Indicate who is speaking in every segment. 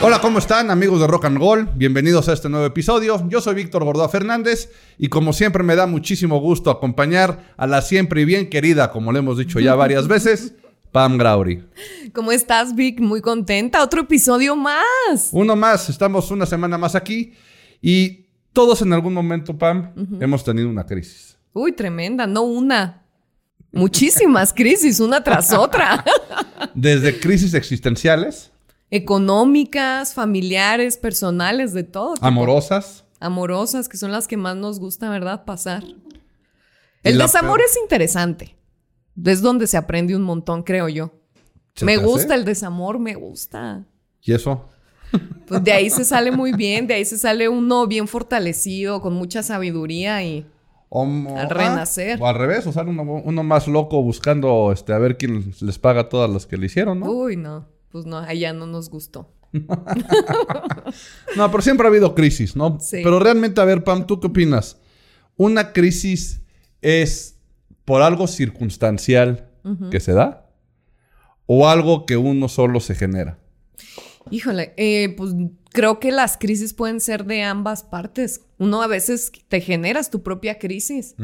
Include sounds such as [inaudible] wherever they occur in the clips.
Speaker 1: Hola, ¿cómo están amigos de Rock and Roll? Bienvenidos a este nuevo episodio. Yo soy Víctor Gordoa Fernández y como siempre me da muchísimo gusto acompañar a la siempre y bien querida, como le hemos dicho ya varias veces, Pam Grauri.
Speaker 2: ¿Cómo estás, Vic? Muy contenta. Otro episodio más.
Speaker 1: Uno más, estamos una semana más aquí y todos en algún momento, Pam, hemos tenido una crisis.
Speaker 2: Uy, tremenda, no una. Muchísimas crisis, una tras otra.
Speaker 1: Desde crisis existenciales
Speaker 2: económicas, familiares, personales, de todo.
Speaker 1: Amorosas.
Speaker 2: Amorosas, que son las que más nos gusta, ¿verdad? Pasar. El desamor es interesante. Es donde se aprende un montón, creo yo. Me gusta el desamor, me gusta.
Speaker 1: ¿Y eso?
Speaker 2: Pues de ahí se sale muy bien, de ahí se sale uno bien fortalecido, con mucha sabiduría y al renacer.
Speaker 1: o al revés, o sale uno, uno, más loco buscando este, a ver quién les paga todas las que le hicieron, ¿no?
Speaker 2: Uy, no pues no, allá no nos gustó. [laughs]
Speaker 1: no, pero siempre ha habido crisis, ¿no? Sí. Pero realmente, a ver, Pam, ¿tú qué opinas? ¿Una crisis es por algo circunstancial que se da? ¿O algo que uno solo se genera?
Speaker 2: Híjole, eh, pues creo que las crisis pueden ser de ambas partes. Uno a veces te generas tu propia crisis.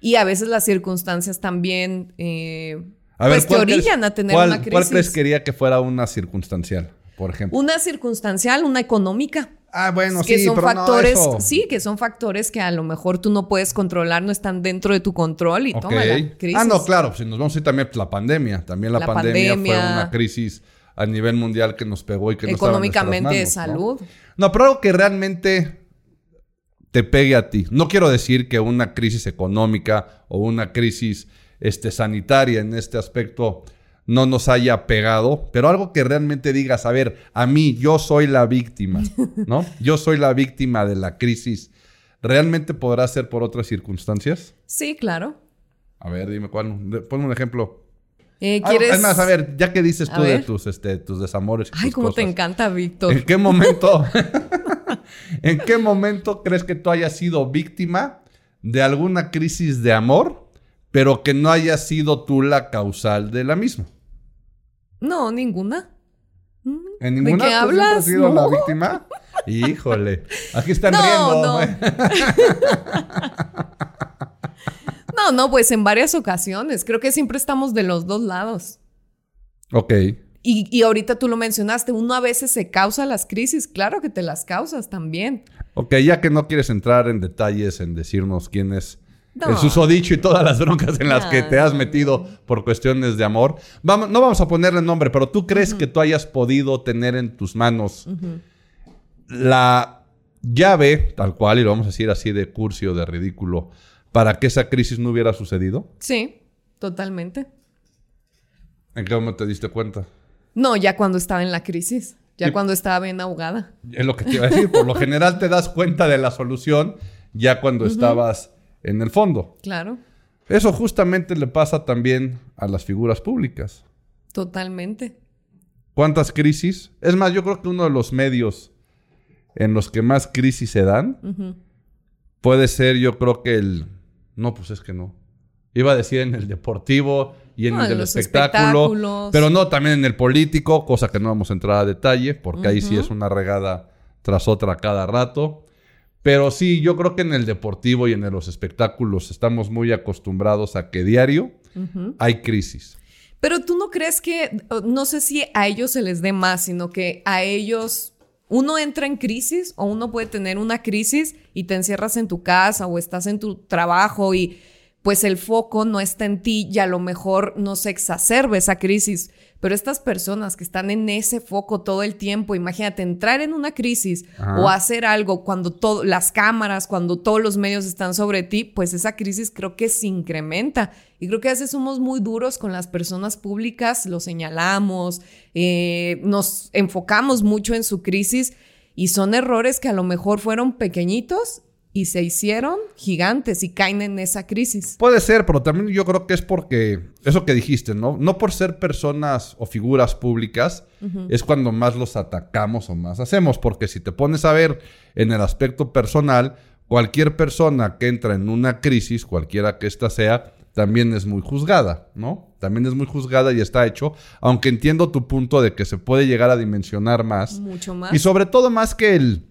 Speaker 2: Y a veces las circunstancias también eh, pues te orillan a tener una crisis.
Speaker 1: ¿Cuál crees quería que fuera una circunstancial, por ejemplo?
Speaker 2: Una circunstancial, una económica.
Speaker 1: Ah, bueno,
Speaker 2: que
Speaker 1: sí,
Speaker 2: son
Speaker 1: pero
Speaker 2: factores,
Speaker 1: no
Speaker 2: sí, que son factores que a lo mejor tú no puedes controlar, no están dentro de tu control y toma la crisis.
Speaker 1: Ah, no, claro, si nos vamos a ir también pues, la pandemia, también la, pandemia, fue una crisis a nivel mundial que nos pegó y que
Speaker 2: económicamente
Speaker 1: de
Speaker 2: salud.
Speaker 1: ¿no? no, pero algo que realmente te pegue a ti. No quiero decir que una crisis económica o una crisis este, sanitaria en este aspecto no nos haya pegado, pero algo que realmente digas, a ver, a mí, yo soy la víctima, ¿no? [laughs] Yo soy la víctima de la crisis. ¿Realmente podrá ser por otras circunstancias?
Speaker 2: Sí, claro.
Speaker 1: A ver, dime cuál. Ponme un ejemplo.
Speaker 2: Eh, ¿quieres...
Speaker 1: es más, a ver, ya que dices tú de tus, este, tus desamores.
Speaker 2: Ay, cómo te encanta, Víctor.
Speaker 1: ¿En qué momento? [laughs] [laughs] ¿En qué momento crees que tú hayas sido víctima de alguna crisis de amor, pero que no haya sido tú la causal de la misma?
Speaker 2: No, ninguna.
Speaker 1: ¿En ninguna
Speaker 2: ¿De qué hablas?
Speaker 1: has sido la víctima? [laughs] Híjole, aquí están
Speaker 2: no,
Speaker 1: riendo.
Speaker 2: No. No, no, pues en varias ocasiones. Creo que siempre estamos de los dos lados.
Speaker 1: Ok.
Speaker 2: Y, y, ahorita tú lo mencionaste, uno a veces se causa las crisis, claro que te las causas también.
Speaker 1: Ok, ya que no quieres entrar en detalles en decirnos quién es el susodicho y todas las broncas en las que te has metido por cuestiones de amor. Vamos, no vamos a ponerle nombre, pero tú crees que tú hayas podido tener en tus manos la llave, tal cual, y lo vamos a decir así de cursi o de ridículo, para que esa crisis no hubiera sucedido?
Speaker 2: Sí, totalmente.
Speaker 1: ¿En qué momento te diste cuenta?
Speaker 2: No, ya cuando estaba en la crisis. Ya cuando estaba bien ahogada.
Speaker 1: Es lo que te iba a decir. Por lo general te das cuenta de la solución ya cuando estabas en el fondo.
Speaker 2: Claro.
Speaker 1: Eso justamente le pasa también a las figuras públicas.
Speaker 2: Totalmente.
Speaker 1: ¿Cuántas crisis? Es más, yo creo que uno de los medios en los que más crisis se dan puede ser, yo creo que el... No, pues es que no. Iba a decir en el deportivo y en el del espectáculo, pero no también en el político, cosa que no vamos a entrar a detalle, porque ahí sí es una regada tras otra cada rato. Pero sí, yo creo que en el deportivo y en los espectáculos estamos muy acostumbrados a que diario hay crisis.
Speaker 2: Pero tú no crees que, no sé si a ellos se les dé más, sino que a ellos uno entra en crisis o uno puede tener una crisis y te encierras en tu casa o estás en tu trabajo y pues el foco no está en ti y a lo mejor no se exacerba esa crisis. Pero estas personas que están en ese foco todo el tiempo, imagínate entrar en una crisis o hacer algo cuando todo, las cámaras, cuando todos los medios están sobre ti, pues esa crisis creo que se incrementa. Y creo que a veces somos muy duros con las personas públicas, lo señalamos, eh, nos enfocamos mucho en su crisis y son errores que a lo mejor fueron pequeñitos y se hicieron gigantes y caen en esa crisis.
Speaker 1: Puede ser, pero también yo creo que es porque, eso que dijiste, ¿no? No por ser personas o figuras públicas es cuando más los atacamos o más hacemos, porque si te pones a ver en el aspecto personal, cualquier persona que entra en una crisis, cualquiera que ésta sea, también es muy juzgada, ¿no? También es muy juzgada y está hecho, aunque entiendo tu punto de que se puede llegar a dimensionar más.
Speaker 2: Mucho más.
Speaker 1: Y sobre todo más que el,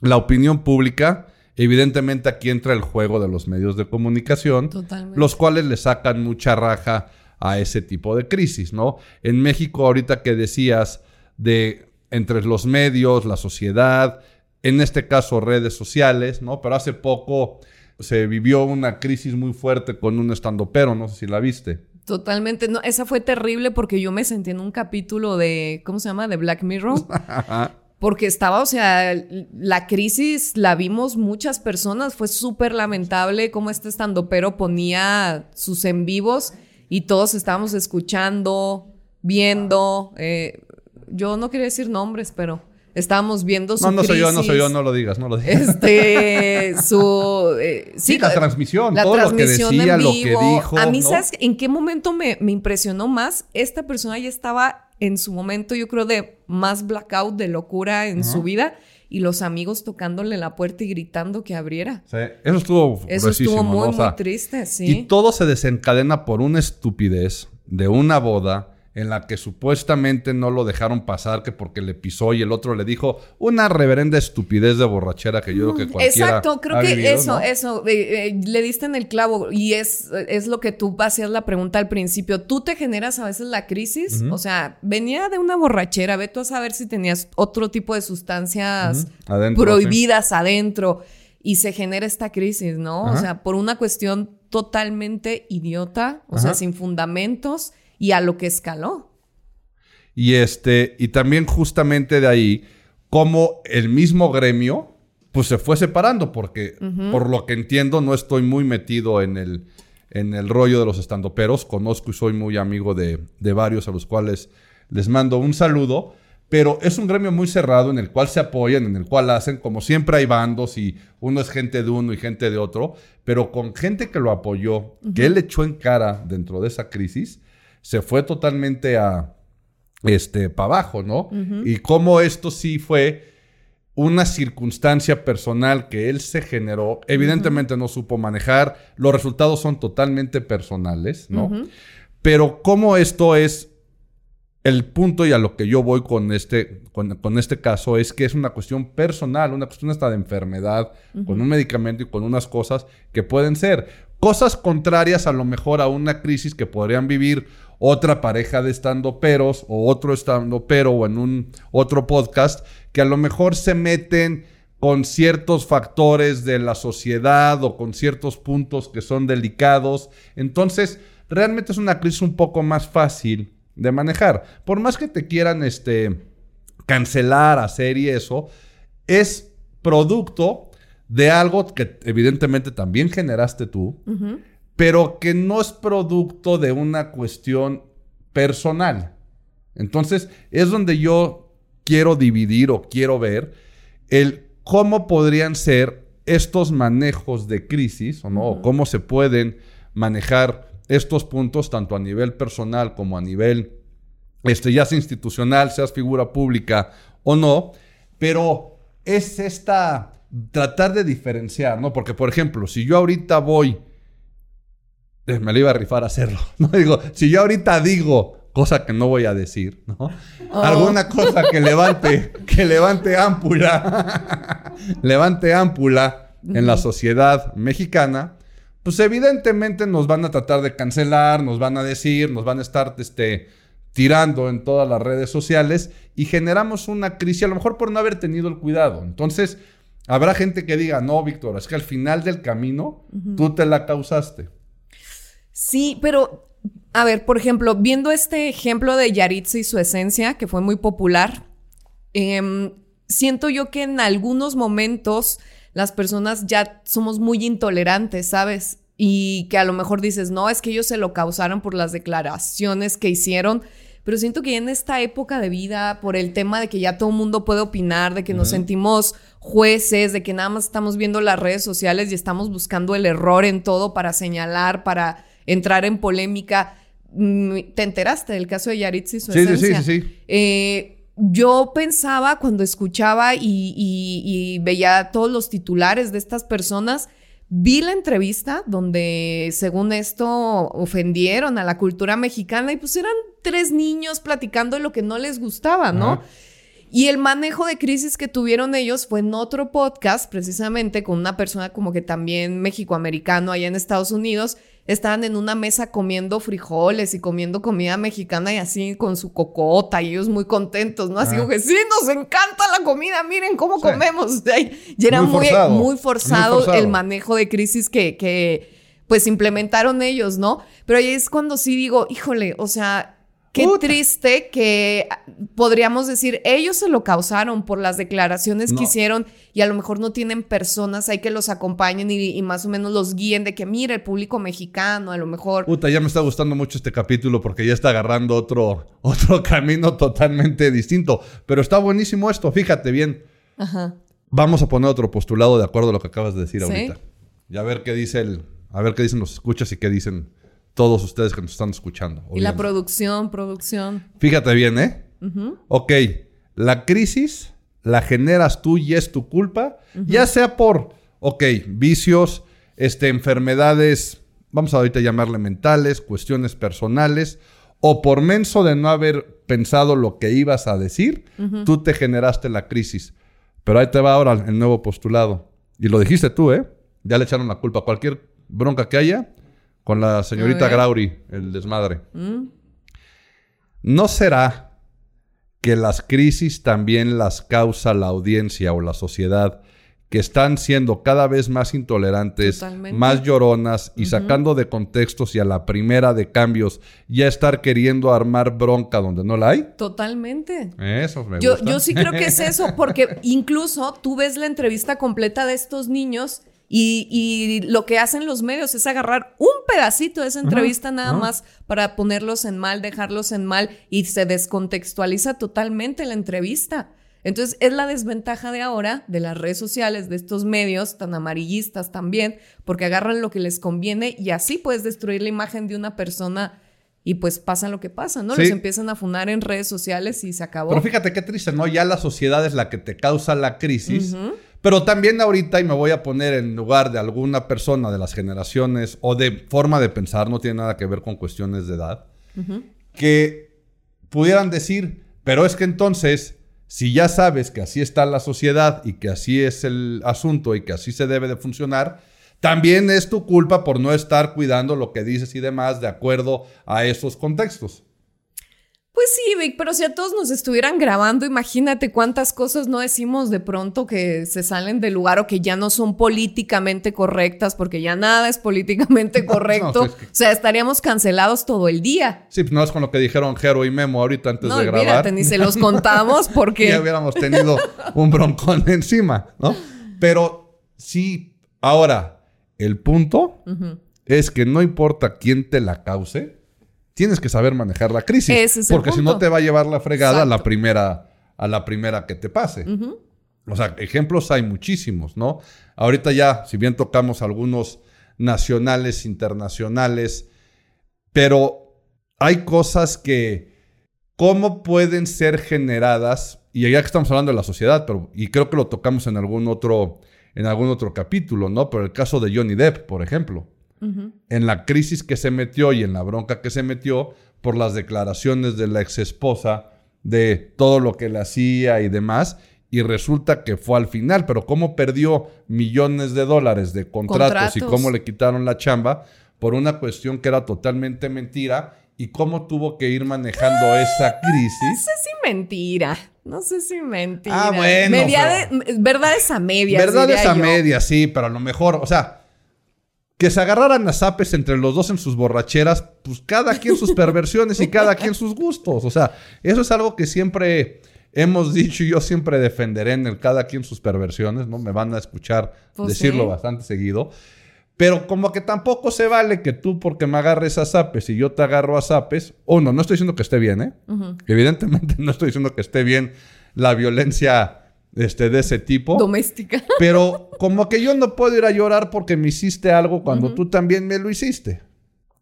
Speaker 1: la opinión pública, evidentemente aquí entra el juego de los medios de comunicación,
Speaker 2: Totalmente.
Speaker 1: los cuales le sacan mucha raja a ese tipo de crisis, ¿no? En México, ahorita que decías de entre los medios, la sociedad, en este caso redes sociales, ¿no? Pero hace poco se vivió una crisis muy fuerte con un estandopero, no sé si la viste.
Speaker 2: Totalmente. No, esa fue terrible porque yo me sentí en un capítulo de, ¿cómo se llama? De Black Mirror. [laughs] Porque estaba, o sea, la crisis la vimos muchas personas. Fue súper lamentable cómo este estandopero ponía sus en vivos y todos estábamos escuchando, viendo. Eh, yo no quería decir nombres, pero estábamos viendo su
Speaker 1: No, no soy yo, no
Speaker 2: crisis.
Speaker 1: soy yo, no lo digas, no lo digas.
Speaker 2: Este, [laughs] su... eh,
Speaker 1: Sí, la transmisión,
Speaker 2: la
Speaker 1: todo
Speaker 2: transmisión
Speaker 1: lo que decía,
Speaker 2: en
Speaker 1: lo que
Speaker 2: vivo.
Speaker 1: dijo.
Speaker 2: A mí,
Speaker 1: ¿no?
Speaker 2: ¿sabes en qué momento me, me impresionó más? Esta persona ya estaba en su momento, yo creo, de más blackout, de locura en su vida. Y los amigos tocándole la puerta y gritando que abriera.
Speaker 1: Sí, eso estuvo
Speaker 2: Eso estuvo muy,
Speaker 1: ¿no? O sea,
Speaker 2: muy triste, sí.
Speaker 1: Y todo se desencadena por una estupidez de una boda en la que supuestamente no lo dejaron pasar que porque le pisó y el otro le dijo una reverenda estupidez de borrachera que yo creo que cualquiera
Speaker 2: Mm, Exacto, creo
Speaker 1: ha
Speaker 2: que
Speaker 1: vivido,
Speaker 2: eso,
Speaker 1: ¿no?
Speaker 2: eso, eh, eh, le diste en el clavo y es, es lo que tú hacías la pregunta al principio. Tú te generas a veces la crisis, o sea, venía de una borrachera, ve tú a saber si tenías otro tipo de sustancias
Speaker 1: adentro,
Speaker 2: prohibidas adentro y se genera esta crisis, ¿no? O sea, por una cuestión totalmente idiota, o sea, sin fundamentos y a lo que escaló.
Speaker 1: Y este, y también justamente de ahí, como el mismo gremio, pues se fue separando, porque por lo que entiendo, no estoy muy metido en el, en el rollo de los estandoperos. Conozco y soy muy amigo de, de varios a los cuales les mando un saludo. Pero es un gremio muy cerrado en el cual se apoyan, en el cual hacen, como siempre hay bandos y uno es gente de uno y gente de otro, pero con gente que lo apoyó, que él echó en cara dentro de esa crisis, se fue totalmente a, este, para abajo, ¿no? Y cómo esto sí fue una circunstancia personal que él se generó, evidentemente no supo manejar, los resultados son totalmente personales, ¿no? Pero cómo esto es el punto y a lo que yo voy con este, con, con este caso es que es una cuestión personal, una cuestión hasta de enfermedad, con un medicamento y con unas cosas que pueden ser cosas contrarias a lo mejor a una crisis que podrían vivir otra pareja de estando peros o otro estando pero o en un otro podcast que a lo mejor se meten con ciertos factores de la sociedad o con ciertos puntos que son delicados. Entonces, realmente es una crisis un poco más fácil de manejar. Por más que te quieran este, cancelar, hacer y eso, es producto de algo que evidentemente también generaste tú, pero que no es producto de una cuestión personal. Entonces, es donde yo quiero dividir o quiero ver el cómo podrían ser estos manejos de crisis, o no, o cómo se pueden manejar estos puntos tanto a nivel personal como a nivel, este, ya sea institucional, seas figura pública o no, pero es esta, tratar de diferenciar, ¿no? Porque, por ejemplo, si yo ahorita voy, eh, me lo iba a rifar a hacerlo, [laughs] ¿no? Digo, si yo ahorita digo, cosa que no voy a decir, ¿no? Alguna cosa que levante, que levante ámpula, [laughs] levante ámpula en la sociedad mexicana, pues evidentemente nos van a tratar de cancelar, nos van a decir, nos van a estar este, tirando en todas las redes sociales y generamos una crisis, a lo mejor por no haber tenido el cuidado. Entonces, habrá gente que diga, no, Víctor, es que al final del camino tú te la causaste.
Speaker 2: Sí, pero a ver, por ejemplo, viendo este ejemplo de Yaritza y su esencia, que fue muy popular, em, siento yo que en algunos momentos las personas ya somos muy intolerantes, ¿sabes? Y que a lo mejor dices, no, es que ellos se lo causaron por las declaraciones que hicieron. Pero siento que en esta época de vida, por el tema de que ya todo el mundo puede opinar, de que nos sentimos jueces, de que nada más estamos viendo las redes sociales y estamos buscando el error en todo para señalar, para entrar en polémica. Mm, ¿Te enteraste del caso de Yaritza y su
Speaker 1: Sí, sí, sí, sí, sí.
Speaker 2: Eh, yo pensaba cuando escuchaba y, y- y veía todos los titulares de estas personas, Vi la entrevista donde, según esto, ofendieron a la cultura mexicana y pues eran tres niños platicando de lo que no les gustaba, ¿no? Y el manejo de crisis que tuvieron ellos fue en otro podcast, precisamente con una persona como que también mexicoamericano allá en Estados Unidos, estaban en una mesa comiendo frijoles y comiendo comida mexicana y así con su cocota y ellos muy contentos, ¿no? Así como que sí, nos encanta la comida, miren cómo comemos. [laughs] Y era muy, muy, forzado, el manejo de crisis que, que pues implementaron ellos, ¿no? Pero ahí es cuando sí digo, híjole, o sea, Qué triste que podríamos decir, ellos se lo causaron por las declaraciones que hicieron y a lo mejor no tienen personas ahí que los acompañen y, más o menos los guíen de que, mire, el público mexicano, a lo mejor.
Speaker 1: Puta, ya me está gustando mucho este capítulo porque ya está agarrando otro, [laughs] otro camino totalmente distinto. Pero está buenísimo esto, fíjate bien. Ajá. Vamos a poner otro postulado de acuerdo a lo que acabas de decir ahorita. Y a ver qué dice el, a ver qué dicen los escuchas y qué dicen todos ustedes que nos están escuchando.
Speaker 2: Y la producción, producción.
Speaker 1: Fíjate bien, ¿eh? Ok, la crisis la generas tú y es tu culpa, ya sea por, ok, vicios, este, enfermedades, vamos a ahorita llamarle mentales, cuestiones personales, o por menso de no haber pensado lo que ibas a decir, tú te generaste la crisis. Pero ahí te va ahora el nuevo postulado. Y lo dijiste tú, ¿eh? Ya le echaron la culpa. Cualquier bronca que haya, con la señorita Grauri, el desmadre. Mm. ¿No será que las crisis también las causa la audiencia o la sociedad que están siendo cada vez más intolerantes, más lloronas y sacando de contextos y a la primera de cambios ya estar queriendo armar bronca donde no la hay?
Speaker 2: Totalmente.
Speaker 1: Eso me
Speaker 2: yo,
Speaker 1: gusta.
Speaker 2: Yo sí creo que es eso, porque [laughs] incluso tú ves la entrevista completa de estos niños y, lo que hacen los medios es agarrar un pedacito de esa entrevista nada más para ponerlos en mal, dejarlos en mal y se descontextualiza totalmente la entrevista. Entonces es la desventaja de ahora de las redes sociales, de estos medios tan amarillistas también, porque agarran lo que les conviene y así puedes destruir la imagen de una persona y pues pasa lo que pasa, ¿no? Los empiezan a funar en redes sociales y se acabó.
Speaker 1: Pero fíjate qué triste, ¿no? Ya la sociedad es la que te causa la crisis. Pero también ahorita, y me voy a poner en lugar de alguna persona de las generaciones o de forma de pensar, no tiene nada que ver con cuestiones de edad, que pudieran decir, pero es que entonces, si ya sabes que así está la sociedad y que así es el asunto y que así se debe de funcionar, también es tu culpa por no estar cuidando lo que dices y demás de acuerdo a esos contextos.
Speaker 2: Pues sí, Vic, pero si a todos nos estuvieran grabando, imagínate cuántas cosas no decimos de pronto que se salen del lugar o que ya no son políticamente correctas, porque ya nada es políticamente [laughs] correcto. o sea, estaríamos cancelados todo el día.
Speaker 1: Sí, pues no es con lo que dijeron Jero y Memo ahorita antes de grabar. Mírate,
Speaker 2: ni se los contamos [laughs] porque.
Speaker 1: ya hubiéramos tenido un broncón encima, ¿no? Pero sí, ahora, el punto es que no importa quién te la cause tienes que saber manejar la crisis. porque si no te va a llevar la fregada a la primera, a la primera que te pase. O sea, ejemplos hay muchísimos, ¿no? Ahorita ya, si bien tocamos algunos nacionales, internacionales, pero hay cosas que, ¿cómo pueden ser generadas? Y ya que estamos hablando de la sociedad, pero, y creo que lo tocamos en algún otro, en algún otro capítulo, ¿no? Pero el caso de Johnny Depp, por ejemplo en la crisis que se metió y en la bronca que se metió por las declaraciones de la ex esposa de todo lo que le hacía y demás. Y resulta que fue al final, pero cómo perdió millones de dólares de contratos, y cómo le quitaron la chamba por una cuestión que era totalmente mentira y cómo tuvo que ir manejando ah, esa crisis. No
Speaker 2: sé si mentira. No sé si mentira. Ah, bueno. Media verdad es a media.
Speaker 1: Verdad es a media, sí, pero a lo mejor, o sea, que se agarraran a zapes entre los dos en sus borracheras, pues cada quien sus perversiones y cada quien sus gustos. O sea, eso es algo que siempre hemos dicho y yo siempre defenderé en el cada quien sus perversiones, ¿no? Me van a escuchar pues decirlo bastante seguido. Pero como que tampoco se vale que tú porque me agarres a zapes y yo te agarro a zapes, uno, no estoy diciendo que esté bien, ¿eh? Evidentemente [laughs] no estoy diciendo que esté bien la violencia este, de ese tipo.
Speaker 2: Doméstica. [laughs]
Speaker 1: Pero como que yo no puedo ir a llorar porque me hiciste algo cuando tú también me lo hiciste.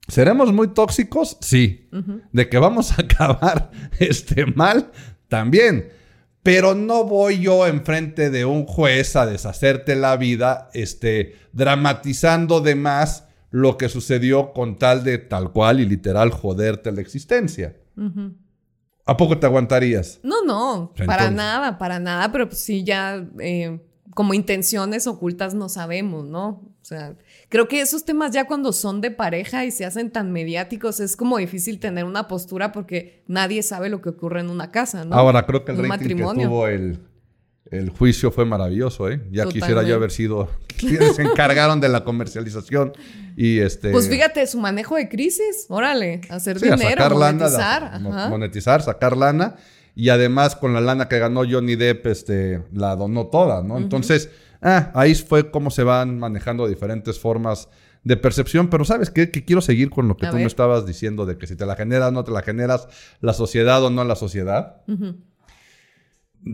Speaker 1: ¿Seremos muy tóxicos? Sí. De que vamos a acabar [laughs] este, mal, también. Pero no voy yo enfrente de un juez a deshacerte la vida, este, dramatizando de más lo que sucedió con tal de tal cual y literal joderte la existencia. ¿A poco te aguantarías?
Speaker 2: No, no, para nada, para nada, pero pues sí ya eh, como intenciones ocultas no sabemos, ¿no? O sea, creo que esos temas ya cuando son de pareja y se hacen tan mediáticos es como difícil tener una postura porque nadie sabe lo que ocurre en una casa, ¿no?
Speaker 1: Ahora creo que el rating que tuvo el, el juicio fue maravilloso, ¿eh? Ya quisiera yo haber sido quienes se encargaron de la comercialización y este...
Speaker 2: Pues fíjate, su manejo de crisis, órale, hacer dinero, monetizar.
Speaker 1: monetizar, sacar lana y además con la lana que ganó Johnny Depp, este, la donó toda, ¿no? Entonces, ah, ahí fue cómo se van manejando diferentes formas de percepción, pero ¿sabes qué? Que quiero seguir con lo que tú me estabas diciendo de que si te la generas, no te la generas, la sociedad o no la sociedad.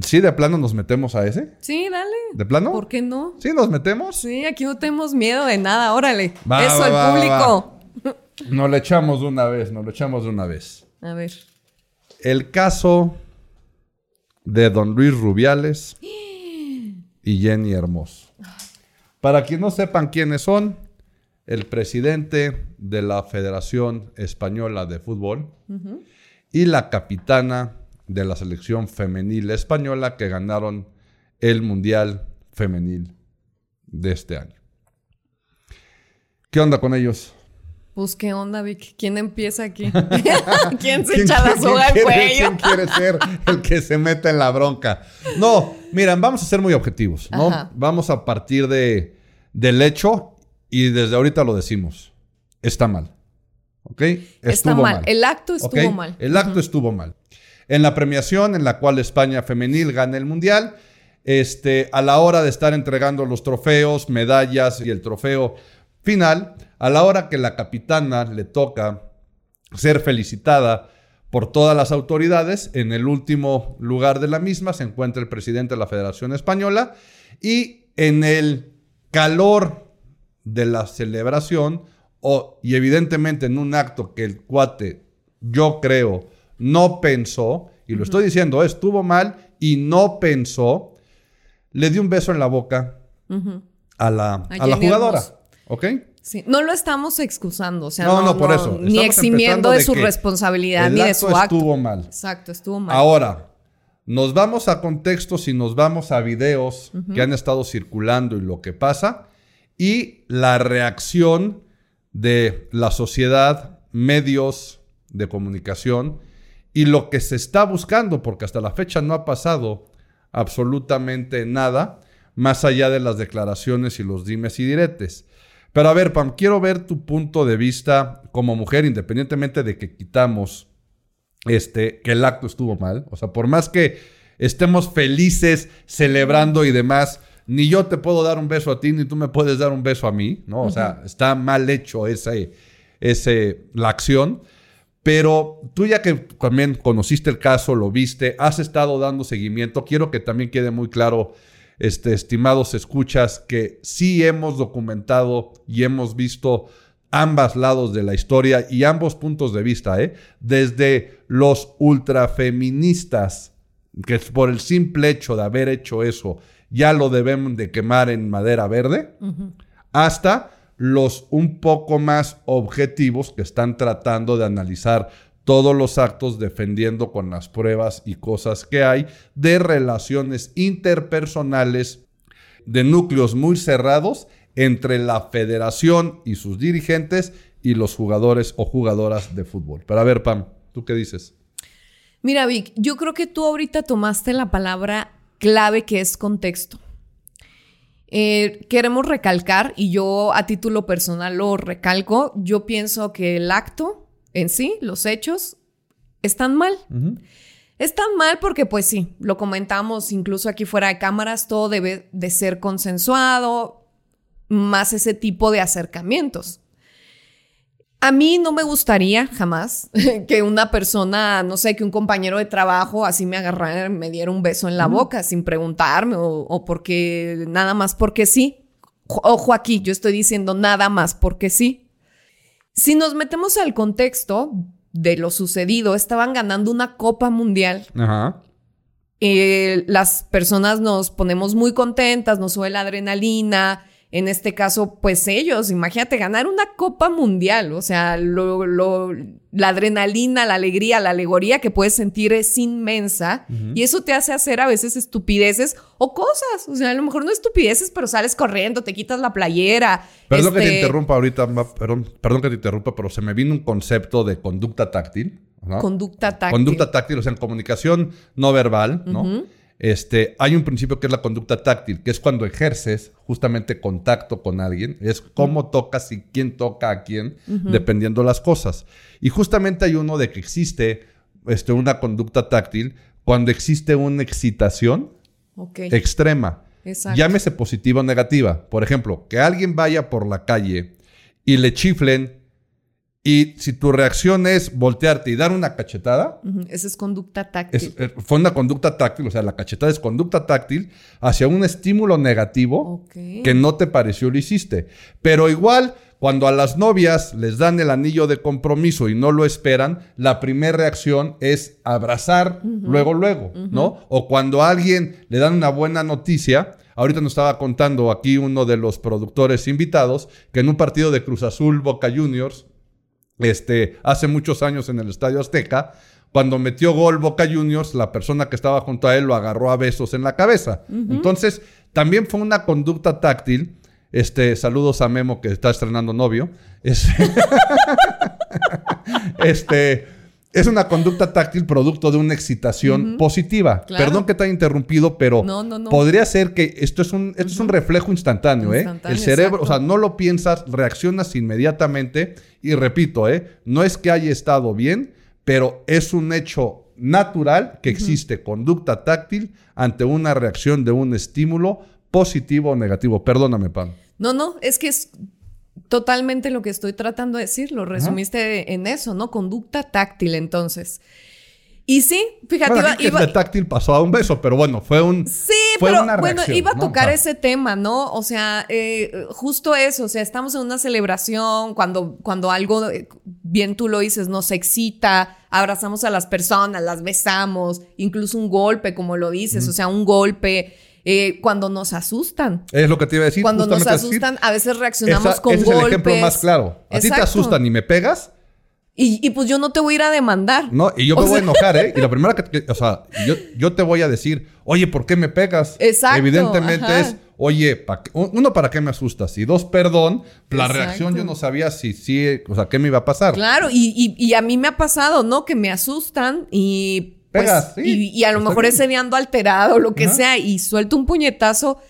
Speaker 1: ¿Sí, de plano nos metemos a ese?
Speaker 2: Sí, dale.
Speaker 1: ¿De plano?
Speaker 2: ¿Por qué no?
Speaker 1: ¿Sí nos metemos?
Speaker 2: Sí, aquí no tenemos miedo de nada, órale. Eso al público. [laughs]
Speaker 1: nos lo echamos de una vez, nos lo echamos de una vez.
Speaker 2: A ver.
Speaker 1: El caso de Don Luis Rubiales [gasps] y Jenny Hermoso. Para quien no sepan quiénes son, el presidente de la Federación Española de Fútbol y la capitana de la selección femenil española que ganaron el Mundial Femenil de este año. ¿Qué onda con ellos?
Speaker 2: Pues qué onda, Vic. ¿Quién empieza aquí? [laughs] [laughs] ¿Quién se echa la soga al cuello?
Speaker 1: ¿Quién quiere ser el que se meta en la bronca? No, miren, vamos a ser muy objetivos, ¿no? Vamos a partir de, del hecho y desde ahorita lo decimos. Está mal. ¿Ok?
Speaker 2: Estuvo Está mal. El acto estuvo mal.
Speaker 1: El acto estuvo mal en la premiación en la cual España femenil gana el mundial. Este, a la hora de estar entregando los trofeos, medallas y el trofeo final, a la hora que la capitana le toca ser felicitada por todas las autoridades, en el último lugar de la misma se encuentra el presidente de la Federación Española y en el calor de la celebración o, y evidentemente en un acto que el cuate, yo creo, no pensó, y lo estoy diciendo, estuvo mal y no pensó, le dio un beso en la boca a la, la jugadora. ¿Ok?
Speaker 2: Sí, no lo estamos excusando, o sea, no, no, por eso. ni eximiendo de, su responsabilidad ni de su acto.
Speaker 1: estuvo mal.
Speaker 2: Exacto, estuvo mal.
Speaker 1: Ahora, nos vamos a contextos y nos vamos a videos que han estado circulando y lo que pasa y la reacción de la sociedad, medios de comunicación y lo que se está buscando, porque hasta la fecha no ha pasado absolutamente nada, más allá de las declaraciones y los dimes y diretes. Pero a ver, Pam, quiero ver tu punto de vista como mujer, independientemente de que quitamos este, que el acto estuvo mal. O sea, por más que estemos felices, celebrando y demás, ni yo te puedo dar un beso a ti, ni tú me puedes dar un beso a mí, ¿no? O sea, está mal hecho ese, ese, la acción. Pero tú ya que también conociste el caso, lo viste, has estado dando seguimiento, quiero que también quede muy claro, este, estimados escuchas, que sí hemos documentado y hemos visto ambos lados de la historia y ambos puntos de vista, ¿eh? desde los ultrafeministas, que por el simple hecho de haber hecho eso ya lo deben de quemar en madera verde, hasta los un poco más objetivos que están tratando de analizar todos los actos defendiendo con las pruebas y cosas que hay de relaciones interpersonales de núcleos muy cerrados entre la federación y sus dirigentes y los jugadores o jugadoras de fútbol. Pero a ver, Pam, ¿tú qué dices?
Speaker 2: Mira, Vic, yo creo que tú ahorita tomaste la palabra clave que es contexto. Eh, queremos recalcar, y yo a título personal lo recalco, yo pienso que el acto en sí, los hechos, están mal. Están mal porque, pues sí, lo comentamos incluso aquí fuera de cámaras, todo debe de ser consensuado, más ese tipo de acercamientos. A mí no me gustaría jamás [laughs] que una persona, no sé, que un compañero de trabajo así me agarrara, me diera un beso en la boca sin preguntarme o, porque nada más porque sí. Ojo aquí, yo estoy diciendo nada más porque sí. Si nos metemos al contexto de lo sucedido, estaban ganando una Copa Mundial. eh, las personas nos ponemos muy contentas, nos sube la adrenalina, en este caso, pues ellos, imagínate ganar una Copa Mundial, o sea, la adrenalina, la alegría, la alegoría que puedes sentir es inmensa y eso te hace hacer a veces estupideces o cosas, o sea, a lo mejor no estupideces, pero sales corriendo, te quitas la playera.
Speaker 1: Perdón que te este interrumpa ahorita, perdón, perdón que te interrumpa, pero se me vino un concepto de conducta táctil.
Speaker 2: Conducta táctil.
Speaker 1: Conducta táctil, o sea, en comunicación no verbal, ¿no? Este, hay un principio que es la conducta táctil, que es cuando ejerces justamente contacto con alguien, es cómo tocas y quién toca a quién, dependiendo las cosas. Y justamente hay uno de que existe este, una conducta táctil cuando existe una excitación extrema. Llámese positiva o negativa. Por ejemplo, que alguien vaya por la calle y le chiflen y si tu reacción es voltearte y dar una cachetada.
Speaker 2: Esa es conducta táctil.
Speaker 1: Eh, fue una conducta táctil, o sea, la cachetada es conducta táctil hacia un estímulo negativo que no te pareció lo hiciste. Pero igual, cuando a las novias les dan el anillo de compromiso y no lo esperan, la primera reacción es abrazar luego, luego, ¿no? O cuando a alguien le dan una buena noticia. Ahorita nos estaba contando aquí uno de los productores invitados que en un partido de Cruz Azul Boca Juniors este, hace muchos años en el Estadio Azteca, cuando metió gol Boca Juniors, la persona que estaba junto a él lo agarró a besos en la cabeza. Entonces, también fue una conducta táctil. Este, saludos a Memo que está estrenando novio. este, [laughs] es una conducta táctil producto de una excitación positiva. Perdón que te haya interrumpido, pero podría ser que esto es un, esto es un reflejo instantáneo, ¿eh? El cerebro, o sea, no lo piensas, reaccionas inmediatamente. Y repito, ¿eh? No es que haya estado bien, pero es un hecho natural que existe conducta táctil ante una reacción de un estímulo positivo o negativo. Perdóname, Pam.
Speaker 2: No, no, es que es totalmente lo que estoy tratando de decir, lo resumiste en eso, ¿no? Conducta táctil, entonces. Y sí, fíjate,
Speaker 1: iba, táctil pasó a un beso, pero bueno, fue un
Speaker 2: Sí, pero bueno, iba a tocar ese tema, ¿no? O sea, eh, justo eso, o sea, estamos en una celebración cuando cuando algo eh, bien tú lo dices, nos excita, abrazamos a las personas, las besamos, incluso un golpe, como lo dices, o sea, un golpe eh, cuando nos asustan.
Speaker 1: Es lo que te iba a decir.
Speaker 2: Cuando nos asustan, a, veces reaccionamos con ese golpes. es el ejemplo más
Speaker 1: claro. A ti te asustan y me pegas.
Speaker 2: Y, pues yo no te voy a ir a demandar.
Speaker 1: No, y yo me voy a enojar, ¿eh? [laughs] Y la primera que, o sea, yo, yo, te voy a decir, oye, ¿por qué me pegas? Exacto. Evidentemente es, oye, uno, ¿para qué me asustas? Y dos, perdón, la reacción yo no sabía si sí, o sea, qué me iba a pasar.
Speaker 2: Claro, y, y a mí me ha pasado, ¿no? Que me asustan y pues, y, a lo mejor ese día ando alterado o lo que sea y suelto un puñetazo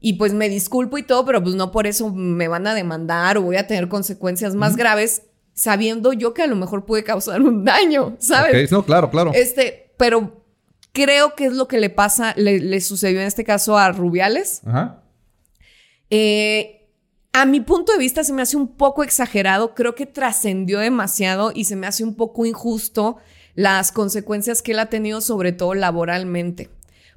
Speaker 2: y pues me disculpo y todo, pero pues no por eso me van a demandar o voy a tener consecuencias más graves sabiendo yo que a lo mejor puede causar un daño, ¿sabes?
Speaker 1: No, claro, claro.
Speaker 2: Este, pero creo que es lo que le pasa, le, sucedió en este caso a Rubiales. Ajá. Eh, a mi punto de vista se me hace un poco exagerado, creo que trascendió demasiado y se me hace un poco injusto las consecuencias que él ha tenido, sobre todo laboralmente.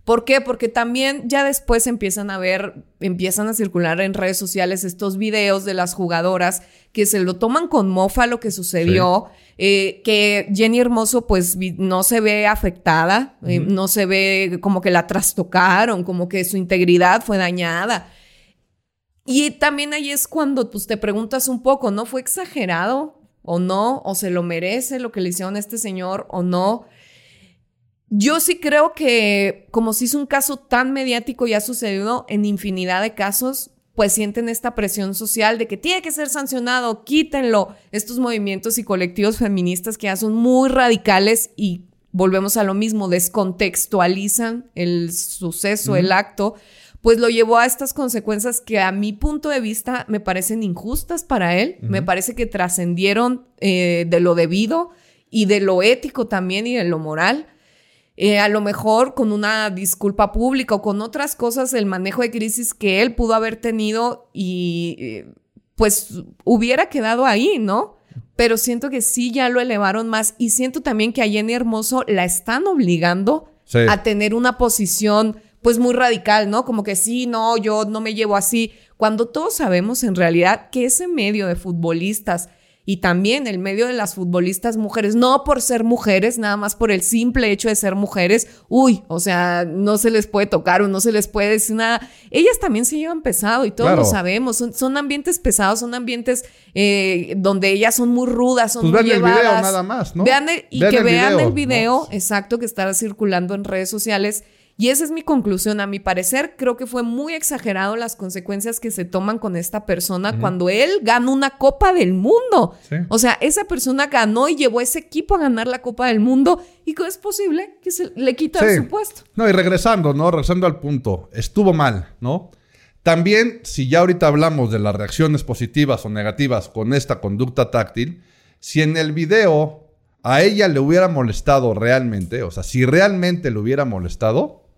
Speaker 2: ¿Por qué? Porque también ya después empiezan a ver, empiezan a circular en redes sociales estos videos de las jugadoras que se lo toman con mofa lo que sucedió, eh, que Jenny Hermoso pues no se ve afectada, eh, no se ve como que la trastocaron, como que su integridad fue dañada. Y también ahí es cuando pues te preguntas un poco, ¿no? ¿Fue exagerado? O no, o se lo merece lo que le hicieron a este señor o no. Yo sí creo que como si es un caso tan mediático y ha sucedido en infinidad de casos, pues sienten esta presión social de que tiene que ser sancionado, quítenlo. Estos movimientos y colectivos feministas que ya son muy radicales y volvemos a lo mismo, descontextualizan el suceso, el acto pues lo llevó a estas consecuencias que a mi punto de vista me parecen injustas para él, me parece que trascendieron eh, de lo debido y de lo ético también y de lo moral. Eh, a lo mejor con una disculpa pública o con otras cosas, el manejo de crisis que él pudo haber tenido y eh, pues hubiera quedado ahí, ¿no? Pero siento que sí ya lo elevaron más y siento también que a Jenny Hermoso la están obligando a tener una posición pues muy radical, ¿no? Como que sí, no, yo no me llevo así, cuando todos sabemos en realidad que ese medio de futbolistas y también el medio de las futbolistas mujeres, no por ser mujeres, nada más por el simple hecho de ser mujeres, uy, o sea, no se les puede tocar o no se les puede decir nada. Ellas también se llevan pesado y todos lo sabemos, son, ambientes pesados, son ambientes eh, donde ellas son muy rudas, son
Speaker 1: pues
Speaker 2: muy
Speaker 1: vean el video nada más, ¿no?
Speaker 2: Vean y que vean el video, exacto, que estará circulando en redes sociales y esa es mi conclusión. A mi parecer, creo que fue muy exagerado las consecuencias que se toman con esta persona cuando él gana una Copa del Mundo. O sea, esa persona ganó y llevó a ese equipo a ganar la Copa del Mundo. ¿Y cómo es posible que se le quita su puesto?
Speaker 1: No, y regresando, ¿no? Regresando al punto. Estuvo mal, ¿no? También, si ya ahorita hablamos de las reacciones positivas o negativas con esta conducta táctil, si en el video a ella le hubiera molestado realmente, o sea, si realmente le hubiera molestado,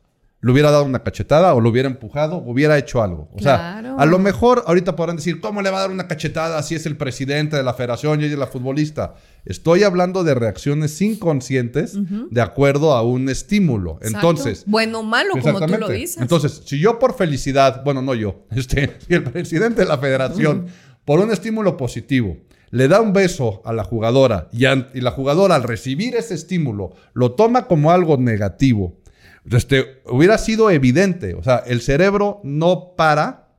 Speaker 1: le hubiera dado una cachetada o lo hubiera empujado o hubiera hecho algo. O sea, a lo mejor ahorita podrán decir, ¿cómo le va a dar una cachetada si es el presidente de la federación y ella es la futbolista? Estoy hablando de reacciones inconscientes de acuerdo a un estímulo. Entonces.
Speaker 2: Bueno o malo, como tú lo dices.
Speaker 1: Entonces, si yo por felicidad, bueno, no yo, [laughs] este, si el presidente de la federación, por un estímulo positivo, le da un beso a la jugadora y, y la jugadora al recibir ese estímulo lo toma como algo negativo este, hubiera sido evidente. O sea, el cerebro no para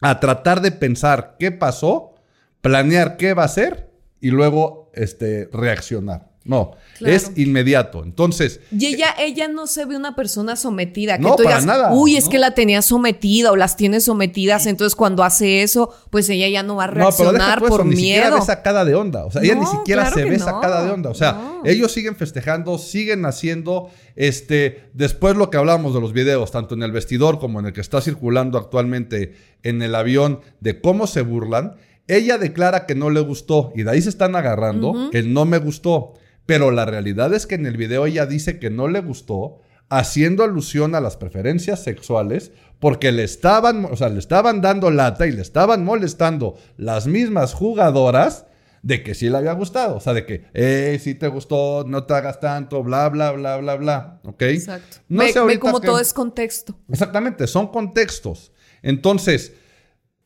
Speaker 1: a tratar de pensar qué pasó, planear qué va a hacer y luego este, reaccionar. No, es inmediato. Entonces.
Speaker 2: Y ella, ella no se ve una persona sometida. Que
Speaker 1: no, para nada.
Speaker 2: Uy, es que la tenía sometida o las tiene sometidas. Entonces, cuando hace eso, pues ella ya no va a reaccionar por
Speaker 1: ni
Speaker 2: miedo. Ni
Speaker 1: siquiera ve sacada de onda. O sea, ella ni siquiera se ve sacada de onda. O sea, ellos siguen festejando, siguen haciendo. Este, después lo que hablábamos de los videos, tanto en el vestidor como en el que está circulando actualmente en el avión, de cómo se burlan. Ella declara que no le gustó y de ahí se están agarrando. El no me gustó. Pero la realidad es que en el video ella dice que no le gustó, haciendo alusión a las preferencias sexuales, porque le estaban, o sea, le estaban dando lata y le estaban molestando las mismas jugadoras de que sí le había gustado. O sea, de que, eh, si te gustó, no te hagas tanto, bla, bla, bla, bla, bla. ¿Ok?
Speaker 2: Exacto. No sé ve como todo es contexto.
Speaker 1: Exactamente, son contextos. Entonces,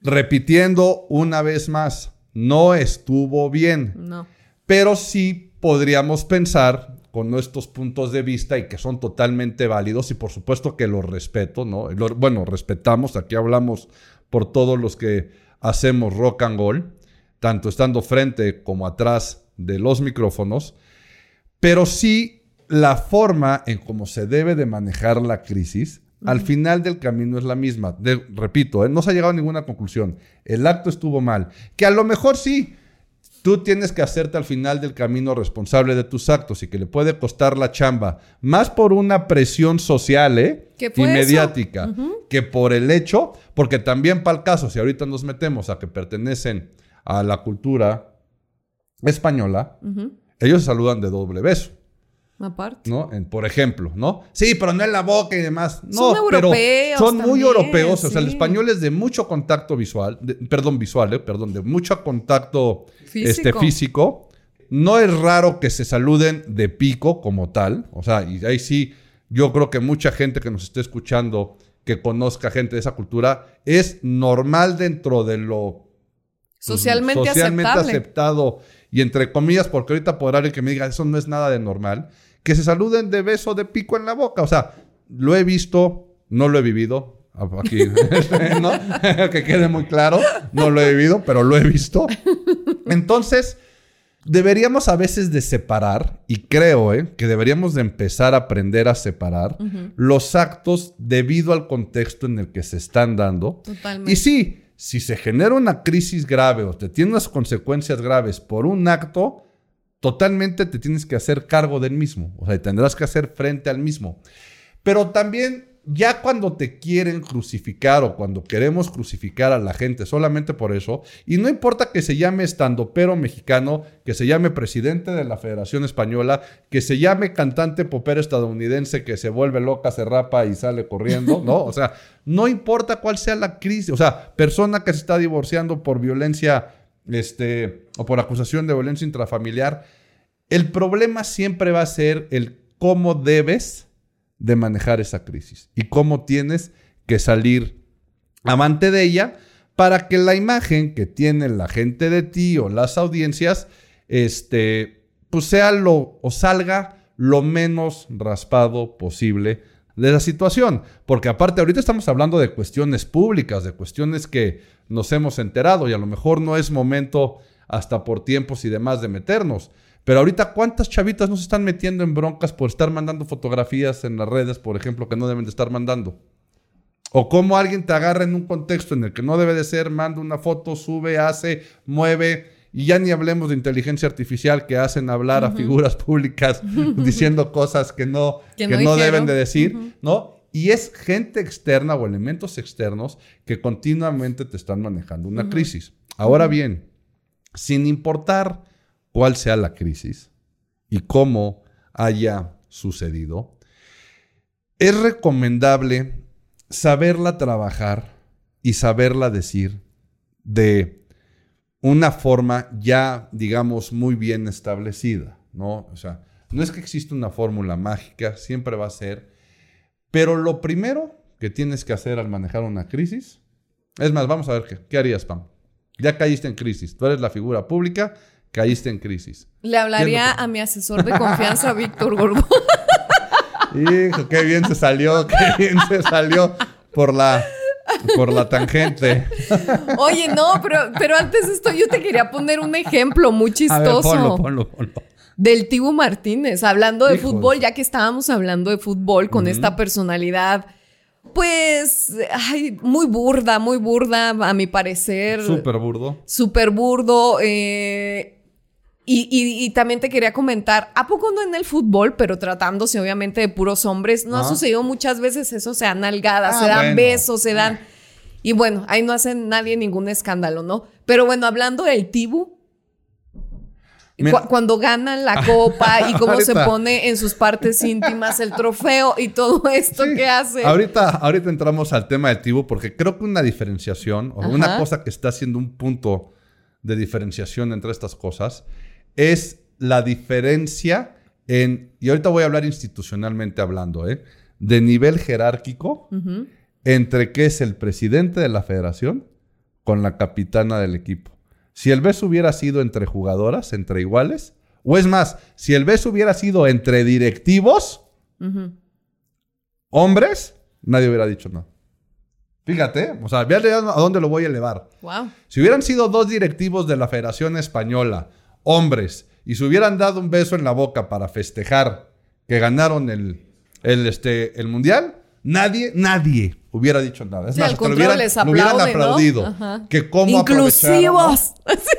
Speaker 1: repitiendo una vez más, no estuvo bien.
Speaker 2: No.
Speaker 1: Pero sí podríamos pensar con nuestros puntos de vista y que son totalmente válidos y por supuesto que los respeto, ¿no? bueno, respetamos, aquí hablamos por todos los que hacemos rock and roll, tanto estando frente como atrás de los micrófonos, pero sí la forma en cómo se debe de manejar la crisis, al final del camino es la misma. repito, ¿eh? no se ha llegado a ninguna conclusión. El acto estuvo mal. Que a lo mejor sí, Tú tienes que hacerte al final del camino responsable de tus actos y que le puede costar la chamba, más por una presión social ¿eh? y mediática que por el hecho, porque también para el caso, si ahorita nos metemos a que pertenecen a la cultura española, ellos saludan de doble beso.
Speaker 2: Aparte.
Speaker 1: ¿No? por ejemplo, ¿no? Sí, pero no en la boca y demás. No, son pero son muy europeos. O sea, el español es de mucho contacto visual, perdón, visual, eh, perdón, de mucho contacto físico. Este, físico. No es raro que se saluden de pico como tal. O sea, y ahí sí, yo creo que mucha gente que nos esté escuchando, que conozca gente de esa cultura, es normal dentro de lo
Speaker 2: socialmente, socialmente
Speaker 1: aceptado. Y entre comillas, porque ahorita podrá alguien que me diga, eso no es nada de normal que se saluden de beso de pico en la boca. O sea, lo he visto, no lo he vivido. Aquí, [laughs] ¿no? [laughs] que quede muy claro, no lo he vivido, pero lo he visto. Entonces, deberíamos a veces de separar, y creo ¿eh? que deberíamos de empezar a aprender a separar los actos debido al contexto en el que se están dando.
Speaker 2: Totalmente.
Speaker 1: Y sí, si se genera una crisis grave o te tiene unas consecuencias graves por un acto, totalmente te tienes que hacer cargo del mismo, o sea, tendrás que hacer frente al mismo. Pero también ya cuando te quieren crucificar o cuando queremos crucificar a la gente solamente por eso, y no importa que se llame estandopero mexicano, que se llame presidente de la Federación Española, que se llame cantante popero estadounidense que se vuelve loca, se rapa y sale corriendo, ¿no? O sea, no importa cuál sea la crisis, o sea, persona que se está divorciando por violencia este, o por acusación de violencia intrafamiliar, el problema siempre va a ser el cómo debes de manejar esa crisis y cómo tienes que salir amante de ella para que la imagen que tiene la gente de ti o las audiencias, este, pues sea lo, o salga lo menos raspado posible de la situación. Porque aparte, ahorita estamos hablando de cuestiones públicas, de cuestiones que nos hemos enterado y a lo mejor no es momento hasta por tiempos y demás de meternos. Pero ahorita, ¿cuántas chavitas nos están metiendo en broncas por estar mandando fotografías en las redes, por ejemplo, que no deben de estar mandando? O cómo alguien te agarra en un contexto en el que no debe de ser, manda una foto, sube, hace, mueve, y ya ni hablemos de inteligencia artificial que hacen hablar a figuras públicas [laughs] diciendo cosas que no, que no, deben de decir, ¿no? Y es gente externa o elementos externos que continuamente te están manejando una crisis. Ahora bien, sin importar cuál sea la crisis y cómo haya sucedido, es recomendable saberla trabajar y saberla decir de una forma ya, digamos, muy bien establecida, ¿no? O sea, no es que exista una fórmula mágica, siempre va a ser, pero lo primero que tienes que hacer al manejar una crisis, es más, vamos a ver qué, ¿qué harías, Pam? Ya caíste en crisis, tú eres la figura pública, caíste en crisis.
Speaker 2: Le hablaría a mi asesor de confianza, [laughs] Víctor Gordo.
Speaker 1: Hijo, qué bien se salió, qué bien se salió por la, por la tangente.
Speaker 2: Oye, no, pero, pero antes esto yo te quería poner un ejemplo muy chistoso. ponlo, ponlo, ponlo. Del Tibu Martínez, hablando de fútbol, ya que estábamos hablando de fútbol con esta personalidad, pues, ay, muy burda, muy burda, a mi parecer.
Speaker 1: Súper burdo.
Speaker 2: Súper burdo. Eh, y, también te quería comentar, ¿a poco no en el fútbol, pero tratándose obviamente de puros hombres? ¿No ha sucedido muchas veces eso? Se dan nalgadas, ah, se dan besos, se dan... Y bueno, ahí no hace nadie ningún escándalo, ¿no? Pero bueno, hablando del Tibu, cuando ganan la copa [laughs] y cómo se pone en sus partes íntimas el trofeo y todo esto que hace.
Speaker 1: Ahorita, ahorita entramos al tema del Tibu porque creo que una diferenciación o una cosa que está haciendo un punto de diferenciación entre estas cosas es la diferencia en, y ahorita voy a hablar institucionalmente hablando, ¿eh? de nivel jerárquico entre qué es el presidente de la federación con la capitana del equipo. Si el beso hubiera sido entre jugadoras, entre iguales, o es más, si el beso hubiera sido entre directivos, hombres, nadie hubiera dicho nada. Fíjate, o sea, vean a dónde lo voy a elevar. Si hubieran sido dos directivos de la Federación Española, hombres, y se hubieran dado un beso en la boca para festejar que ganaron el, el, este, el mundial, nadie, nadie hubiera dicho nada. Es más, que lo hubieran, hubieran aplaudido. Que cómo
Speaker 2: Inclusivos.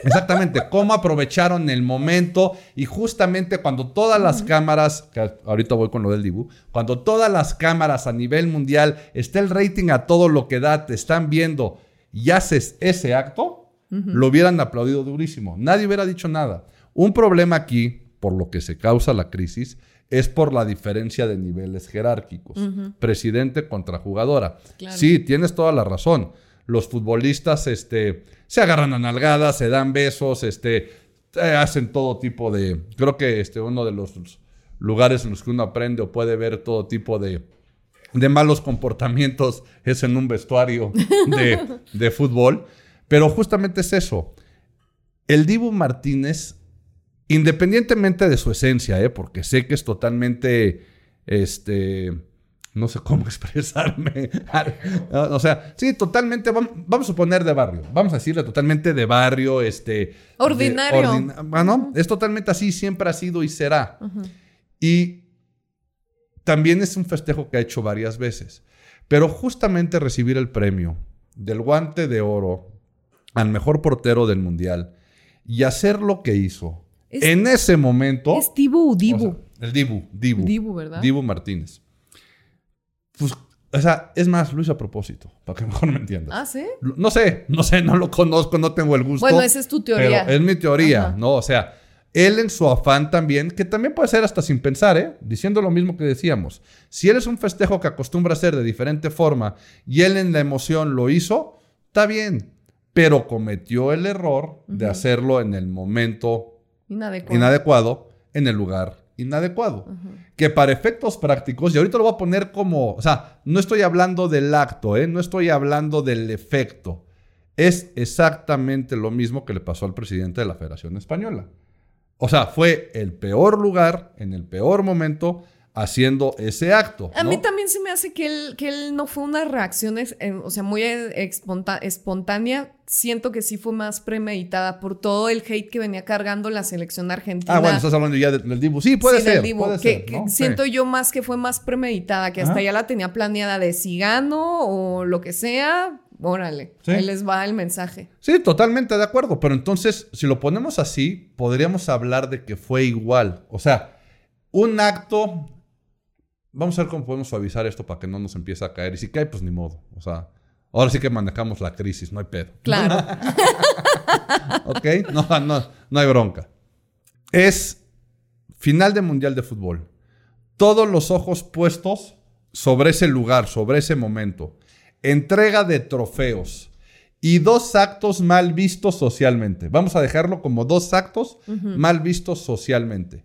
Speaker 1: Exactamente, cómo aprovecharon el momento y justamente cuando todas las cámaras, que ahorita voy con lo del Dibu, cuando todas las cámaras a nivel mundial, está el rating a todo lo que da, te están viendo y haces ese acto, lo hubieran aplaudido durísimo. Nadie hubiera dicho nada. Un problema aquí, por lo que se causa la crisis, es por la diferencia de niveles jerárquicos. Presidente contra jugadora. Sí, tienes toda la razón. Los futbolistas este, se agarran a nalgadas, se dan besos, este, eh, hacen todo tipo de... Creo que este, uno de los lugares en los que uno aprende o puede ver todo tipo de, de malos comportamientos es en un vestuario de, [laughs] de fútbol. Pero justamente es eso. El Dibu Martínez, independientemente de su esencia, ¿eh? porque sé que es totalmente, este, no sé cómo [laughs] expresarme. o sea, sí, totalmente, vamos a poner de barrio, vamos a decirle totalmente de barrio, este...
Speaker 2: Ordinario.
Speaker 1: bueno, es totalmente así, siempre ha sido y será. Y también es un festejo que ha hecho varias veces. Pero justamente recibir el premio del guante de oro al mejor portero del mundial y hacer lo que hizo en ese momento.
Speaker 2: ¿Es Dibu Dibu?
Speaker 1: el Dibu, Dibu.
Speaker 2: Dibu, ¿verdad?
Speaker 1: Dibu Martínez. Pues, o sea, es más, lo hizo a propósito, para que [laughs] mejor me entiendas.
Speaker 2: Ah, ¿sí?
Speaker 1: No sé, no sé, no lo conozco, no tengo el gusto.
Speaker 2: Bueno, esa es tu teoría.
Speaker 1: es mi teoría, ¿no? O sea, él en su afán también, que también puede ser hasta sin pensar, ¿eh? Diciendo lo mismo que decíamos. Si él es un festejo que acostumbra a hacer de diferente forma y él en la emoción lo hizo, está bien pero cometió el error de hacerlo en el momento inadecuado, en el lugar inadecuado. Que para efectos prácticos, y ahorita lo voy a poner como, o sea, no estoy hablando del acto, ¿eh? no estoy hablando del efecto. es exactamente lo mismo que le pasó al presidente de la Federación Española. O sea, fue el peor lugar, en el peor momento, haciendo ese acto.
Speaker 2: A mí también se me hace que él, que él no fue una reacción, eh, o sea, muy espontánea. Siento que sí fue más premeditada por todo el hate que venía cargando la selección argentina.
Speaker 1: Ah, bueno, estás hablando ya del, Dibu. Sí, puede ser. Puede
Speaker 2: ser Siento yo más que fue más premeditada, que hasta ya la tenía planeada de si gano o lo que sea, Órale, ahí les va el mensaje.
Speaker 1: Sí, totalmente de acuerdo. Pero entonces, si lo ponemos así, podríamos hablar de que fue igual. O sea, un acto. Vamos a ver cómo podemos suavizar esto para que no nos empiece a caer. Y si cae, pues ni modo. O sea, ahora sí que manejamos la crisis, no hay pedo.
Speaker 2: Claro. [laughs]
Speaker 1: ok, no, no, no hay bronca. Es final de Mundial de Fútbol. Todos los ojos puestos sobre ese lugar, sobre ese momento entrega de trofeos y dos actos mal vistos socialmente. Vamos a dejarlo como dos actos mal vistos socialmente.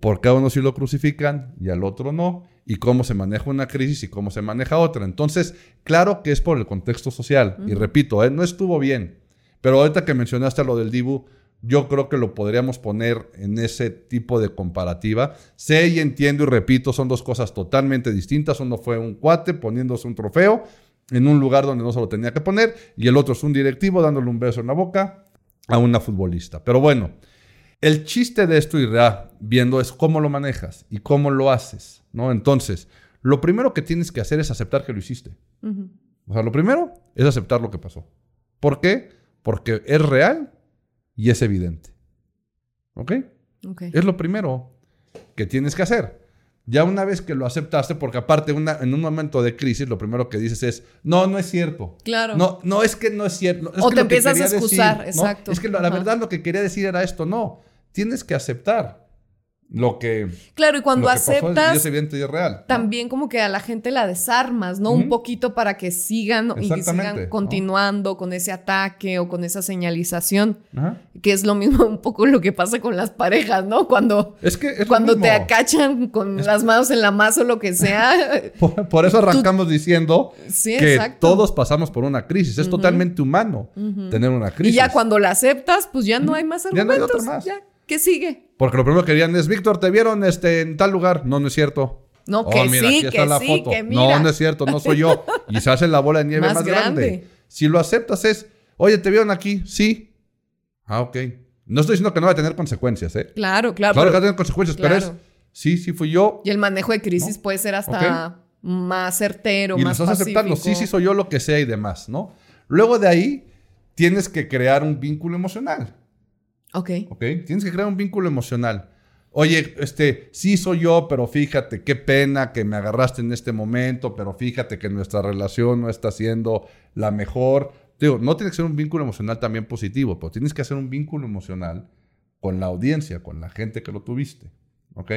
Speaker 1: Porque a uno sí lo crucifican y al otro no. Y cómo se maneja una crisis y cómo se maneja otra. Entonces, claro que es por el contexto social. Y repito, ¿eh? no estuvo bien. Pero ahorita que mencionaste lo del Dibu, yo creo que lo podríamos poner en ese tipo de comparativa. Sé y entiendo y repito, son dos cosas totalmente distintas. Uno fue un cuate poniéndose un trofeo en un lugar donde no se lo tenía que poner y el otro es un directivo dándole un beso en la boca a una futbolista. Pero bueno, el chiste de esto, y viendo es cómo lo manejas y cómo lo haces, ¿no? Entonces, lo primero que tienes que hacer es aceptar que lo hiciste. O sea, lo primero es aceptar lo que pasó. ¿Por qué? Porque es real y es evidente. ¿Ok? Es lo primero que tienes que hacer. Ya una vez que lo aceptaste, porque aparte en un momento de crisis, lo primero que dices es, no, no es cierto.
Speaker 2: Claro.
Speaker 1: No, no es que no es cierto.
Speaker 2: o te empiezas a excusar, exacto.
Speaker 1: Es que la verdad lo que quería decir era esto, no. Tienes que aceptar lo que
Speaker 2: claro y cuando aceptas
Speaker 1: es evidente y es real
Speaker 2: también como que a la gente la desarmas no un poquito para que sigan y sigan continuando con ese ataque o con esa señalización que es lo mismo [laughs] un poco lo que pasa con las parejas no cuando
Speaker 1: es que
Speaker 2: cuando te acachan con las manos en la masa o lo que sea [laughs]
Speaker 1: por, eso arrancamos diciendo que todos pasamos por una crisis es totalmente humano tener una crisis
Speaker 2: y ya cuando la aceptas pues ya no hay más argumentos ya no hay más. Ya, ¿qué sigue
Speaker 1: porque lo primero que querían es, Víctor, ¿te vieron este, en tal lugar? No, no es cierto.
Speaker 2: No, oh, que sí, que sí, que mira.
Speaker 1: No, no es cierto, no soy yo. [laughs] Y se hace la bola de nieve más, grande. Si lo aceptas es, oye, ¿te vieron aquí? Sí. Ah, ok. No estoy diciendo que no va a tener consecuencias, ¿eh?
Speaker 2: Claro, claro.
Speaker 1: Claro que va a tener consecuencias, pero es, sí, sí fui yo.
Speaker 2: Y el manejo de crisis puede ser hasta más certero, y más estás aceptando,
Speaker 1: sí, sí soy yo lo que sea y demás, ¿no? Luego de ahí, tienes que crear un vínculo emocional.
Speaker 2: Ok.
Speaker 1: Ok. Tienes que crear un vínculo emocional. Oye, este, sí soy yo, pero fíjate, qué pena que me agarraste en este momento, pero fíjate que nuestra relación no está siendo la mejor. Digo, no tiene que ser un vínculo emocional también positivo, pero tienes que hacer un vínculo emocional con la audiencia, con la gente que lo tuviste. ¿Ok?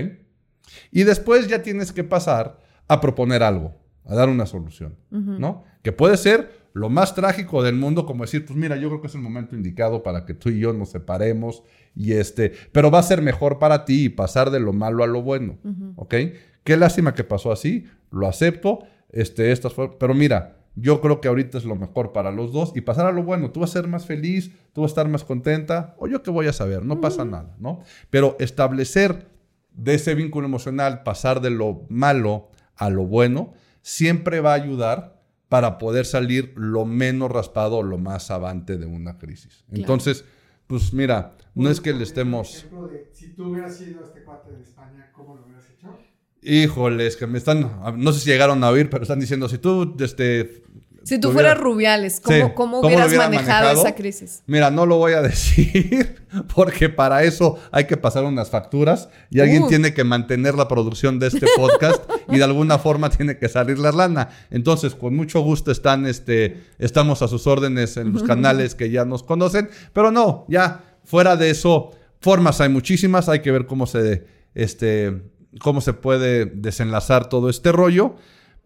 Speaker 1: Y después ya tienes que pasar a proponer algo, a dar una solución, ¿no? Que puede ser lo más trágico del mundo, como decir, pues mira, yo creo que es el momento indicado para que tú y yo nos separemos y este, pero va a ser mejor para ti y pasar de lo malo a lo bueno, ¿ok? Qué lástima que pasó así, lo acepto, este, estas pero mira, yo creo que ahorita es lo mejor para los dos y pasar a lo bueno, tú vas a ser más feliz, tú vas a estar más contenta, o yo qué voy a saber, no pasa nada, ¿no? Pero establecer de ese vínculo emocional, pasar de lo malo a lo bueno, siempre va a ayudar para poder salir lo menos raspado o lo más avante de una crisis. Entonces, pues mira, no es que le estemos...
Speaker 3: si tú hubieras sido este cuate de España, ¿cómo lo hubieras hecho?
Speaker 1: Híjoles, que me están, no sé si llegaron a oír, pero están diciendo, si tú este,
Speaker 2: si tú fueras Rubiales, ¿cómo, hubieras manejado, esa crisis?
Speaker 1: Mira, no lo voy a [laughs] decir porque para eso hay que pasar unas facturas y alguien uh. tiene que mantener la producción de este podcast y de alguna forma tiene que salir la lana. Entonces, con mucho gusto están, este, estamos a sus órdenes en los [laughs] canales que ya nos conocen, pero no, ya fuera de eso, formas hay muchísimas, hay que ver cómo se, este, cómo se puede desenlazar todo este rollo.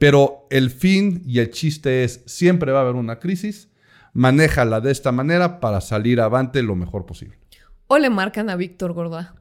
Speaker 1: Pero el fin y el chiste es, siempre va a haber una crisis, manéjala de esta manera para salir avante lo mejor posible.
Speaker 2: O le marcan a Víctor Gorda.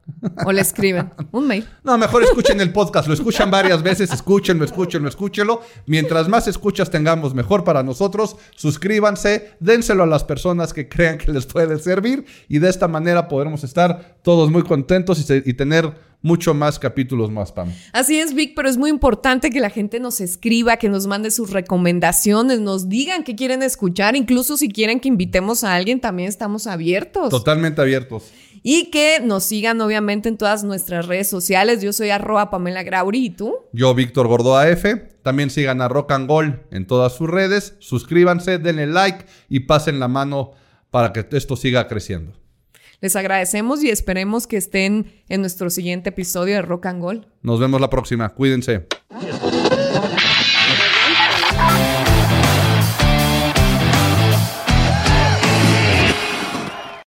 Speaker 2: O le escriben un mail. [laughs]
Speaker 1: No, mejor escuchen el podcast. Lo escuchan varias veces. Escúchenlo, escúchenlo, escúchenlo. Mientras más escuchas tengamos, mejor para nosotros. Suscríbanse, dénselo a las personas que crean que les puede servir. Y de esta manera podremos estar todos muy contentos y, tener mucho más capítulos más, Pam.
Speaker 2: Así es, Vic, pero es muy importante que la gente nos escriba, que nos mande sus recomendaciones, nos digan qué quieren escuchar, incluso si quieren que invitemos a alguien, también estamos abiertos.
Speaker 1: Totalmente abiertos.
Speaker 2: Y que nos sigan, obviamente, en todas nuestras redes sociales. Yo soy arroba Pamela Grauri, ¿y tú?
Speaker 1: Yo, Víctor Gordoa F. También sigan a Rock and Gold en todas sus redes. Suscríbanse, denle like y pasen la mano para que esto siga creciendo.
Speaker 2: Les agradecemos y esperemos que estén en nuestro siguiente episodio de Rock and Roll.
Speaker 1: Nos vemos la próxima. Cuídense.